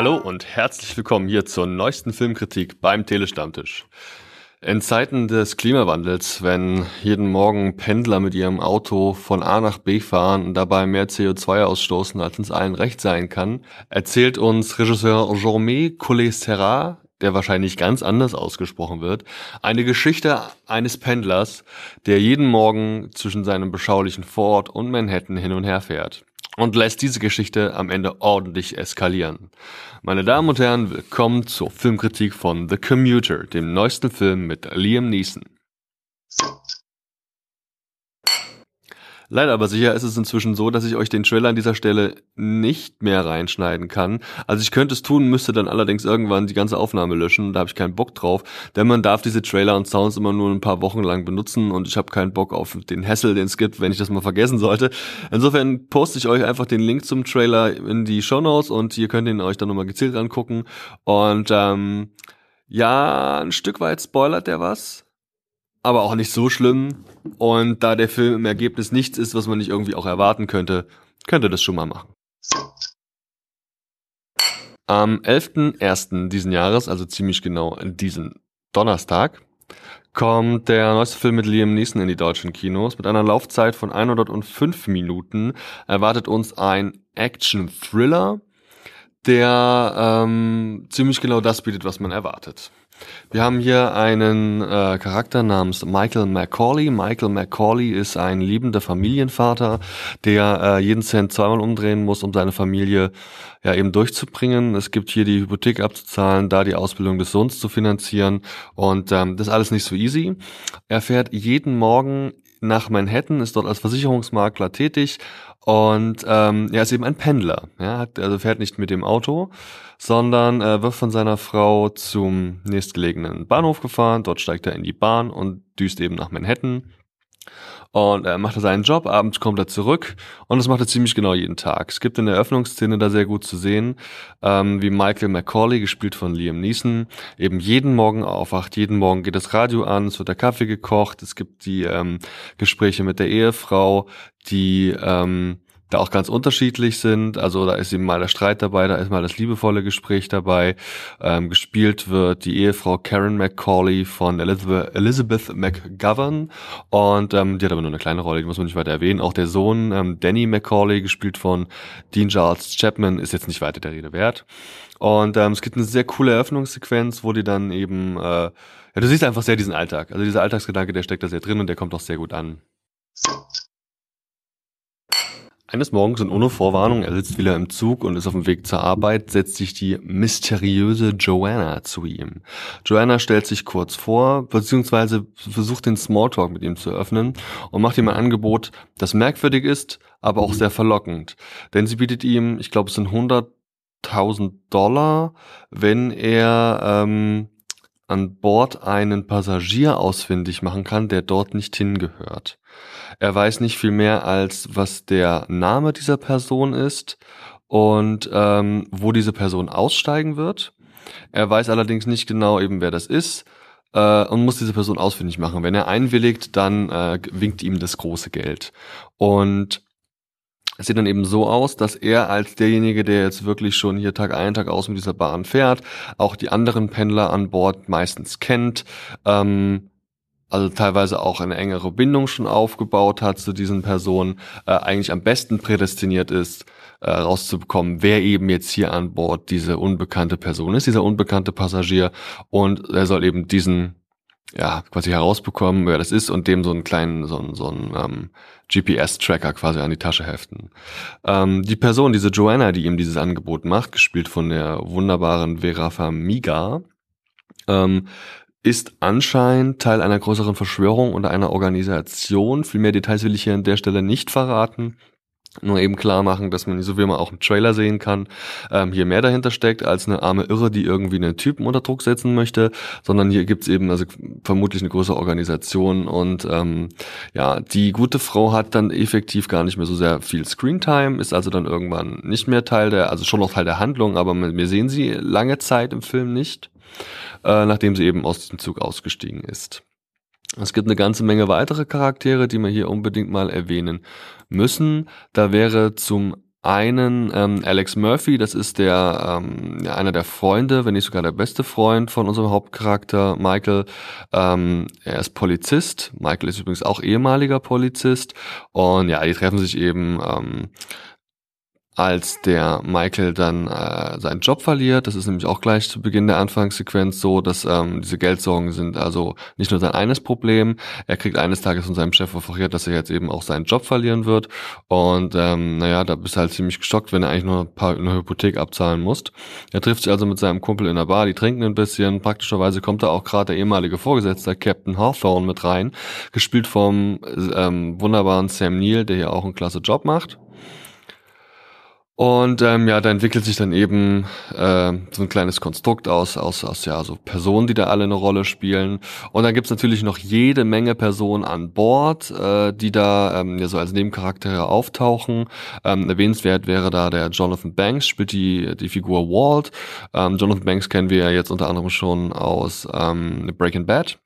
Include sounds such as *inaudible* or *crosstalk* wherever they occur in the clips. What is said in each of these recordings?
Hallo und herzlich willkommen hier zur neuesten Filmkritik beim Telestammtisch. In Zeiten des Klimawandels, wenn jeden Morgen Pendler mit ihrem Auto von A nach B fahren und dabei mehr CO2 ausstoßen, als uns allen recht sein kann, erzählt uns Regisseur Jean-Mé Collet-Serra, der wahrscheinlich ganz anders ausgesprochen wird, eine Geschichte eines Pendlers, der jeden Morgen zwischen seinem beschaulichen Vorort und Manhattan hin und her fährt und lässt diese Geschichte am Ende ordentlich eskalieren. Meine Damen und Herren, willkommen zur Filmkritik von The Commuter, dem neuesten Film mit Liam Neeson. Leider aber sicher ist es inzwischen so, dass ich euch den Trailer an dieser Stelle nicht mehr reinschneiden kann. Also ich könnte es tun, müsste dann allerdings irgendwann die ganze Aufnahme löschen. Da habe ich keinen Bock drauf, denn man darf diese Trailer und Sounds immer nur ein paar Wochen lang benutzen und ich habe keinen Bock auf den Hassel, den es gibt, wenn ich das mal vergessen sollte. Insofern poste ich euch einfach den Link zum Trailer in die Show Notes und ihr könnt ihn euch dann nochmal gezielt angucken. Und ähm, ja, ein Stück weit spoilert der was aber auch nicht so schlimm. Und da der Film im Ergebnis nichts ist, was man nicht irgendwie auch erwarten könnte, könnte das schon mal machen. Am 11.01. diesen Jahres, also ziemlich genau diesen Donnerstag, kommt der neueste Film mit Liam Neeson in die deutschen Kinos. Mit einer Laufzeit von 105 Minuten erwartet uns ein Action-Thriller, der ähm, ziemlich genau das bietet, was man erwartet. Wir haben hier einen äh, Charakter namens Michael McCauley. Michael McCauley ist ein liebender Familienvater, der äh, jeden Cent zweimal umdrehen muss, um seine Familie ja eben durchzubringen. Es gibt hier die Hypothek abzuzahlen, da die Ausbildung des Sohns zu finanzieren und ähm, das ist alles nicht so easy. Er fährt jeden Morgen nach Manhattan, ist dort als Versicherungsmakler tätig und ähm, er ist eben ein Pendler. Ja, hat, also fährt nicht mit dem Auto, sondern äh, wird von seiner Frau zum nächstgelegenen Bahnhof gefahren. Dort steigt er in die Bahn und düst eben nach Manhattan. Und er macht seinen Job, abends kommt er zurück und das macht er ziemlich genau jeden Tag. Es gibt in der Eröffnungsszene da sehr gut zu sehen, ähm, wie Michael McCauley, gespielt von Liam Neeson, eben jeden Morgen aufwacht. Jeden Morgen geht das Radio an, es wird der Kaffee gekocht, es gibt die ähm, Gespräche mit der Ehefrau, die ähm, da auch ganz unterschiedlich sind. Also da ist eben mal der Streit dabei, da ist mal das liebevolle Gespräch dabei. Ähm, gespielt wird die Ehefrau Karen McCauley von Elizabeth, Elizabeth McGovern und ähm, die hat aber nur eine kleine Rolle, die muss man nicht weiter erwähnen. Auch der Sohn ähm, Danny McCauley, gespielt von Dean Charles Chapman, ist jetzt nicht weiter der Rede wert. Und ähm, es gibt eine sehr coole Eröffnungssequenz, wo die dann eben, äh, ja, du siehst einfach sehr diesen Alltag. Also dieser Alltagsgedanke, der steckt da sehr drin und der kommt auch sehr gut an. Eines Morgens und ohne Vorwarnung, er sitzt wieder im Zug und ist auf dem Weg zur Arbeit, setzt sich die mysteriöse Joanna zu ihm. Joanna stellt sich kurz vor, beziehungsweise versucht den Smalltalk mit ihm zu öffnen und macht ihm ein Angebot, das merkwürdig ist, aber auch sehr verlockend. Denn sie bietet ihm, ich glaube es sind 100.000 Dollar, wenn er ähm, an Bord einen Passagier ausfindig machen kann, der dort nicht hingehört. Er weiß nicht viel mehr als was der Name dieser Person ist und ähm, wo diese Person aussteigen wird. Er weiß allerdings nicht genau eben, wer das ist äh, und muss diese Person ausfindig machen. Wenn er einwilligt, dann äh, winkt ihm das große Geld. Und es sieht dann eben so aus, dass er als derjenige, der jetzt wirklich schon hier Tag ein, Tag aus mit dieser Bahn fährt, auch die anderen Pendler an Bord meistens kennt, ähm, also teilweise auch eine engere Bindung schon aufgebaut hat zu diesen Personen, äh, eigentlich am besten prädestiniert ist, äh, rauszubekommen, wer eben jetzt hier an Bord diese unbekannte Person ist, dieser unbekannte Passagier. Und er soll eben diesen ja, quasi herausbekommen, wer das ist und dem so einen kleinen, so einen, so einen ähm, GPS-Tracker quasi an die Tasche heften. Ähm, die Person, diese Joanna, die ihm dieses Angebot macht, gespielt von der wunderbaren Vera Famiga, ähm, ist anscheinend Teil einer größeren Verschwörung oder einer Organisation. Viel mehr Details will ich hier an der Stelle nicht verraten nur eben klar machen, dass man, so wie man auch im Trailer sehen kann, ähm, hier mehr dahinter steckt als eine arme Irre, die irgendwie einen Typen unter Druck setzen möchte, sondern hier gibt's eben also vermutlich eine größere Organisation und ähm, ja, die gute Frau hat dann effektiv gar nicht mehr so sehr viel Screentime, ist also dann irgendwann nicht mehr Teil der, also schon noch Teil der Handlung, aber wir sehen sie lange Zeit im Film nicht, äh, nachdem sie eben aus dem Zug ausgestiegen ist. Es gibt eine ganze Menge weitere Charaktere, die wir hier unbedingt mal erwähnen müssen. Da wäre zum einen ähm, Alex Murphy, das ist der ähm, einer der Freunde, wenn nicht sogar der beste Freund von unserem Hauptcharakter Michael. Ähm, er ist Polizist. Michael ist übrigens auch ehemaliger Polizist. Und ja, die treffen sich eben ähm, als der Michael dann äh, seinen Job verliert. Das ist nämlich auch gleich zu Beginn der Anfangssequenz so, dass ähm, diese Geldsorgen sind also nicht nur sein eines Problem. Er kriegt eines Tages von seinem Chef offeriert, dass er jetzt eben auch seinen Job verlieren wird. Und ähm, naja, da bist du halt ziemlich gestockt, wenn er eigentlich nur ein paar eine Hypothek abzahlen muss. Er trifft sich also mit seinem Kumpel in der Bar, die trinken ein bisschen. Praktischerweise kommt da auch gerade der ehemalige Vorgesetzte, Captain Hawthorne, mit rein, gespielt vom ähm, wunderbaren Sam Neill, der hier auch einen klasse Job macht. Und ähm, ja, da entwickelt sich dann eben äh, so ein kleines Konstrukt aus, aus, aus ja, so Personen, die da alle eine Rolle spielen. Und dann gibt's natürlich noch jede Menge Personen an Bord, äh, die da ähm, ja so als Nebencharaktere auftauchen. Ähm, erwähnenswert wäre da der Jonathan Banks, spielt die, die Figur Walt. Ähm, Jonathan Banks kennen wir ja jetzt unter anderem schon aus ähm, Breaking Bad.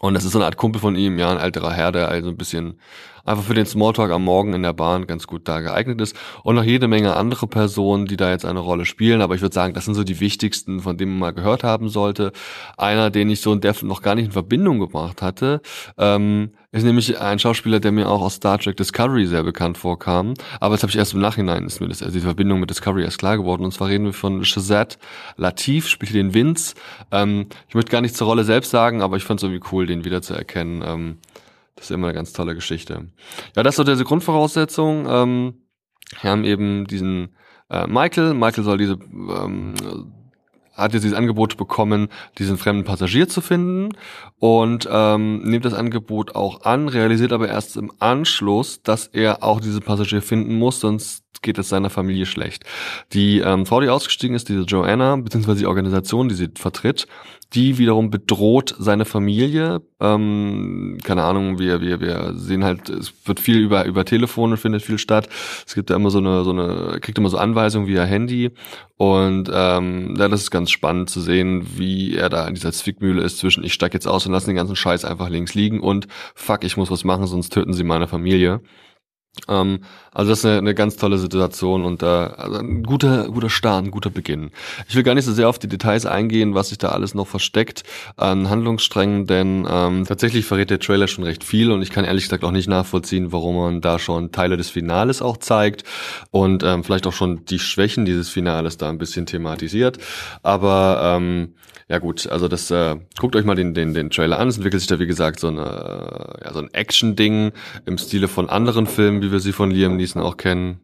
Und das ist so eine Art Kumpel von ihm, ja, ein älterer Herr, der also ein bisschen einfach für den Smalltalk am Morgen in der Bahn ganz gut da geeignet ist. Und noch jede Menge andere Personen, die da jetzt eine Rolle spielen. Aber ich würde sagen, das sind so die wichtigsten, von denen man mal gehört haben sollte. Einer, den ich so in der noch gar nicht in Verbindung gebracht hatte, ähm, ist nämlich ein Schauspieler, der mir auch aus Star Trek Discovery sehr bekannt vorkam. Aber das habe ich erst im Nachhinein, ist mir das, also die Verbindung mit Discovery erst klar geworden. Und zwar reden wir von Shazad Latif, spielt den Vince. Ähm, ich möchte gar nichts zur Rolle selbst sagen, aber ich fand es irgendwie cool, den wiederzuerkennen. Ähm, das ist immer eine ganz tolle Geschichte. Ja, das ist so diese Grundvoraussetzung. Ähm, wir haben eben diesen äh, Michael. Michael soll diese ähm, hat jetzt dieses Angebot bekommen, diesen fremden Passagier zu finden und ähm, nimmt das Angebot auch an, realisiert aber erst im Anschluss, dass er auch diesen Passagier finden muss, sonst geht es seiner Familie schlecht. Die ähm, Frau, die ausgestiegen ist, diese Joanna, beziehungsweise die Organisation, die sie vertritt, die wiederum bedroht seine Familie. Ähm, keine Ahnung, wir, wir, wir sehen halt, es wird viel über, über Telefone findet viel statt. Es gibt da immer so eine, so eine, kriegt immer so Anweisungen via Handy. Und ähm, ja, das ist ganz spannend zu sehen, wie er da in dieser Zwickmühle ist zwischen ich steig jetzt aus und lasse den ganzen Scheiß einfach links liegen und fuck, ich muss was machen, sonst töten sie meine Familie. Ähm, also das ist eine, eine ganz tolle Situation und äh, also ein guter, guter Start, ein guter Beginn. Ich will gar nicht so sehr auf die Details eingehen, was sich da alles noch versteckt an Handlungssträngen, denn ähm, tatsächlich verrät der Trailer schon recht viel und ich kann ehrlich gesagt auch nicht nachvollziehen, warum man da schon Teile des Finales auch zeigt und ähm, vielleicht auch schon die Schwächen dieses Finales da ein bisschen thematisiert. Aber ähm, ja gut, also das äh, guckt euch mal den, den, den Trailer an. Es entwickelt sich da wie gesagt so, eine, ja, so ein Action-Ding im Stile von anderen Filmen, wie wir sie von Liam Neeson auch kennen.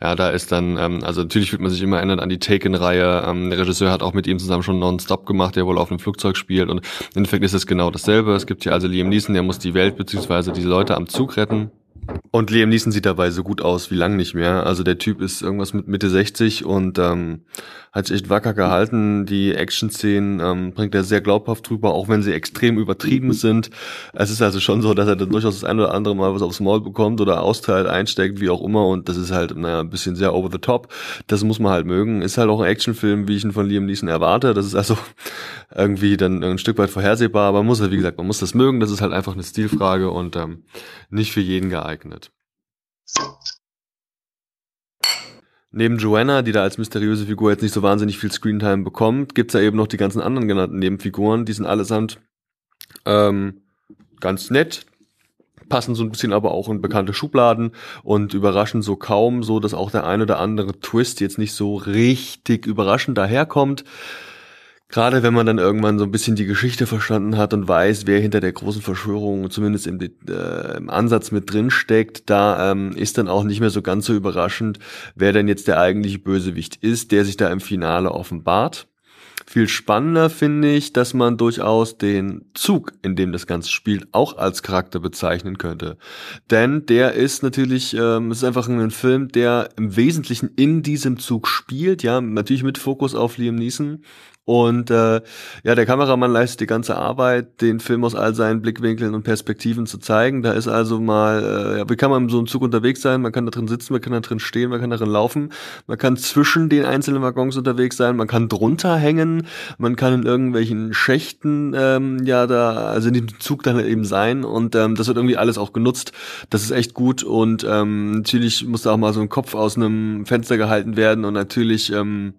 Ja, da ist dann, ähm, also natürlich wird man sich immer erinnern an die Taken-Reihe. Ähm, der Regisseur hat auch mit ihm zusammen schon Non-Stop gemacht, der wohl auf einem Flugzeug spielt. Und im Endeffekt ist es genau dasselbe. Es gibt hier also Liam Neeson, der muss die Welt beziehungsweise diese Leute am Zug retten. Und Liam Neeson sieht dabei so gut aus wie lang nicht mehr. Also der Typ ist irgendwas mit Mitte 60 und ähm, hat sich echt wacker gehalten. Die Action-Szenen ähm, bringt er sehr glaubhaft drüber, auch wenn sie extrem übertrieben sind. Es ist also schon so, dass er dann durchaus das ein oder andere Mal was aufs Maul bekommt oder austeilt, einsteckt, wie auch immer. Und das ist halt, naja, ein bisschen sehr over the top. Das muss man halt mögen. Ist halt auch ein Actionfilm, wie ich ihn von Liam Neeson erwarte. Das ist also *laughs* irgendwie dann ein Stück weit vorhersehbar. Aber man muss halt, wie gesagt, man muss das mögen. Das ist halt einfach eine Stilfrage und ähm, nicht für jeden geeignet. Neben Joanna, die da als mysteriöse Figur jetzt nicht so wahnsinnig viel Screentime bekommt, gibt's da eben noch die ganzen anderen genannten Nebenfiguren. Die sind allesamt ähm, ganz nett, passen so ein bisschen aber auch in bekannte Schubladen und überraschen so kaum, so dass auch der ein oder andere Twist jetzt nicht so richtig überraschend daherkommt. Gerade wenn man dann irgendwann so ein bisschen die Geschichte verstanden hat und weiß, wer hinter der großen Verschwörung zumindest im, äh, im Ansatz mit drin steckt, da ähm, ist dann auch nicht mehr so ganz so überraschend, wer denn jetzt der eigentliche Bösewicht ist, der sich da im Finale offenbart. Viel spannender finde ich, dass man durchaus den Zug, in dem das Ganze spielt, auch als Charakter bezeichnen könnte. Denn der ist natürlich, ähm, es ist einfach ein Film, der im Wesentlichen in diesem Zug spielt, ja, natürlich mit Fokus auf Liam Neeson Und äh, ja, der Kameramann leistet die ganze Arbeit, den Film aus all seinen Blickwinkeln und Perspektiven zu zeigen. Da ist also mal, äh, ja, wie kann man in so einem Zug unterwegs sein? Man kann da drin sitzen, man kann da drin stehen, man kann da drin laufen, man kann zwischen den einzelnen Waggons unterwegs sein, man kann drunter hängen, man kann in irgendwelchen Schächten ähm, ja da, also in diesem Zug dann eben sein. Und ähm, das wird irgendwie alles auch genutzt. Das ist echt gut. Und ähm, natürlich muss da auch mal so ein Kopf aus einem Fenster gehalten werden und natürlich ähm,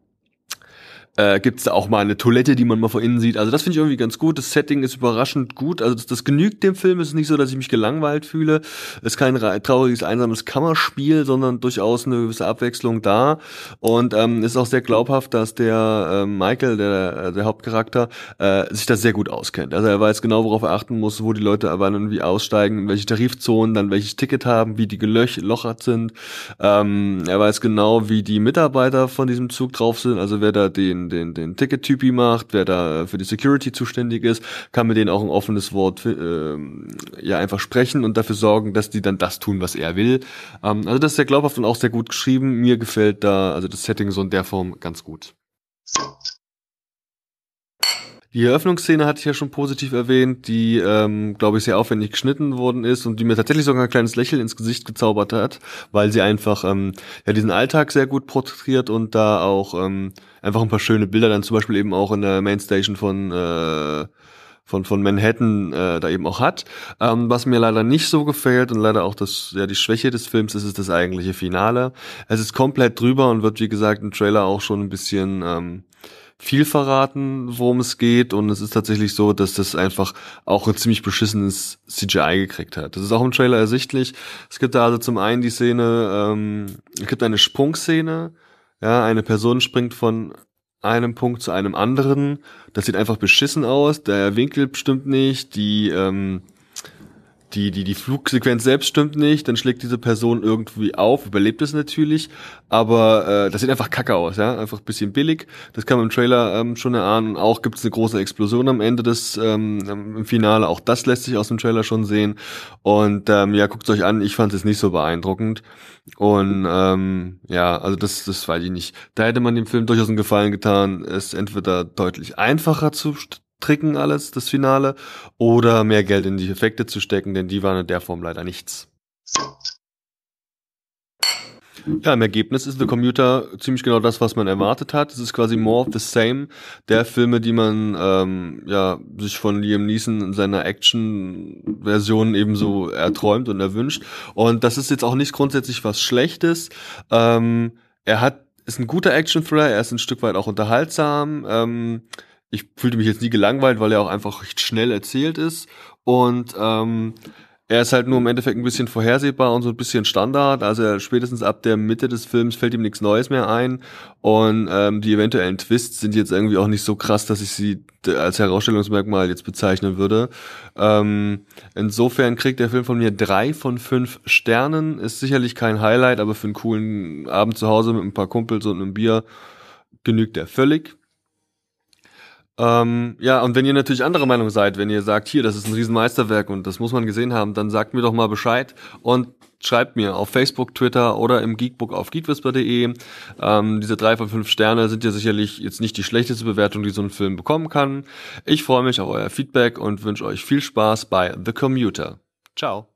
äh, Gibt es da auch mal eine Toilette, die man mal von innen sieht. Also das finde ich irgendwie ganz gut. Das Setting ist überraschend gut. Also das, das genügt dem Film. Es ist nicht so, dass ich mich gelangweilt fühle. Es ist kein trauriges, einsames Kammerspiel, sondern durchaus eine gewisse Abwechslung da. Und ähm, ist auch sehr glaubhaft, dass der äh, Michael, der, äh, der Hauptcharakter, äh, sich da sehr gut auskennt. Also er weiß genau, worauf er achten muss, wo die Leute aber irgendwie aussteigen, in welche Tarifzonen, dann welches Ticket haben, wie die gelochert sind. Ähm, er weiß genau, wie die Mitarbeiter von diesem Zug drauf sind, also wer da den den, den, Ticket-Typi macht, wer da für die Security zuständig ist, kann mit denen auch ein offenes Wort äh, ja einfach sprechen und dafür sorgen, dass die dann das tun, was er will. Ähm, also das ist sehr glaubhaft und auch sehr gut geschrieben. Mir gefällt da also das Setting so in der Form ganz gut. Die Eröffnungsszene hatte ich ja schon positiv erwähnt, die, ähm, glaube ich, sehr aufwendig geschnitten worden ist und die mir tatsächlich sogar ein kleines Lächeln ins Gesicht gezaubert hat, weil sie einfach ähm, ja diesen Alltag sehr gut porträtiert und da auch ähm, einfach ein paar schöne Bilder dann zum Beispiel eben auch in der Mainstation von äh, von, von Manhattan äh, da eben auch hat. Ähm, was mir leider nicht so gefällt und leider auch das, ja, die Schwäche des Films ist, ist das eigentliche Finale. Es ist komplett drüber und wird, wie gesagt, im Trailer auch schon ein bisschen ähm, viel verraten, worum es geht. Und es ist tatsächlich so, dass das einfach auch ein ziemlich beschissenes CGI gekriegt hat. Das ist auch im Trailer ersichtlich. Es gibt da also zum einen die Szene, ähm, es gibt eine Sprungszene. Ja, eine Person springt von einem Punkt zu einem anderen. Das sieht einfach beschissen aus. Der Winkel stimmt nicht. Die, ähm, die, die, die Flugsequenz selbst stimmt nicht, dann schlägt diese Person irgendwie auf, überlebt es natürlich, aber äh, das sieht einfach kacke aus, ja, einfach bisschen billig. Das kann man im Trailer ähm, schon erahnen. Auch gibt es eine große Explosion am Ende des ähm, im Finale, auch das lässt sich aus dem Trailer schon sehen. Und ähm, ja, guckt euch an, ich fand es nicht so beeindruckend. Und ähm, ja, also das, das weiß ich nicht. Da hätte man dem Film durchaus einen Gefallen getan, es entweder deutlich einfacher zu tricken alles, das Finale, oder mehr Geld in die Effekte zu stecken, denn die waren in der Form leider nichts. Ja, im Ergebnis ist The Commuter ziemlich genau das, was man erwartet hat. Es ist quasi more of the same der Filme, die man ähm, ja sich von Liam Neeson in seiner Action-Version ebenso erträumt und erwünscht. Und das ist jetzt auch nicht grundsätzlich was Schlechtes. Ähm, er hat ist ein guter Action-Thriller, er ist ein Stück weit auch unterhaltsam. Ähm, ich fühlte mich jetzt nie gelangweilt, weil er auch einfach recht schnell erzählt ist. Und ähm, er ist halt nur im Endeffekt ein bisschen vorhersehbar und so ein bisschen Standard. Also spätestens ab der Mitte des Films fällt ihm nichts Neues mehr ein. Und ähm, die eventuellen Twists sind jetzt irgendwie auch nicht so krass, dass ich sie als Herausstellungsmerkmal jetzt bezeichnen würde. Ähm, insofern kriegt der Film von mir drei von fünf Sternen. Ist sicherlich kein Highlight, aber für einen coolen Abend zu Hause mit ein paar Kumpels und einem Bier genügt er völlig. Ähm, ja, und wenn ihr natürlich andere Meinung seid, wenn ihr sagt, hier, das ist ein Riesenmeisterwerk und das muss man gesehen haben, dann sagt mir doch mal Bescheid und schreibt mir auf Facebook, Twitter oder im Geekbook auf geekwhisper.de. Ähm, diese drei von fünf Sterne sind ja sicherlich jetzt nicht die schlechteste Bewertung, die so ein Film bekommen kann. Ich freue mich auf euer Feedback und wünsche euch viel Spaß bei The Commuter. Ciao.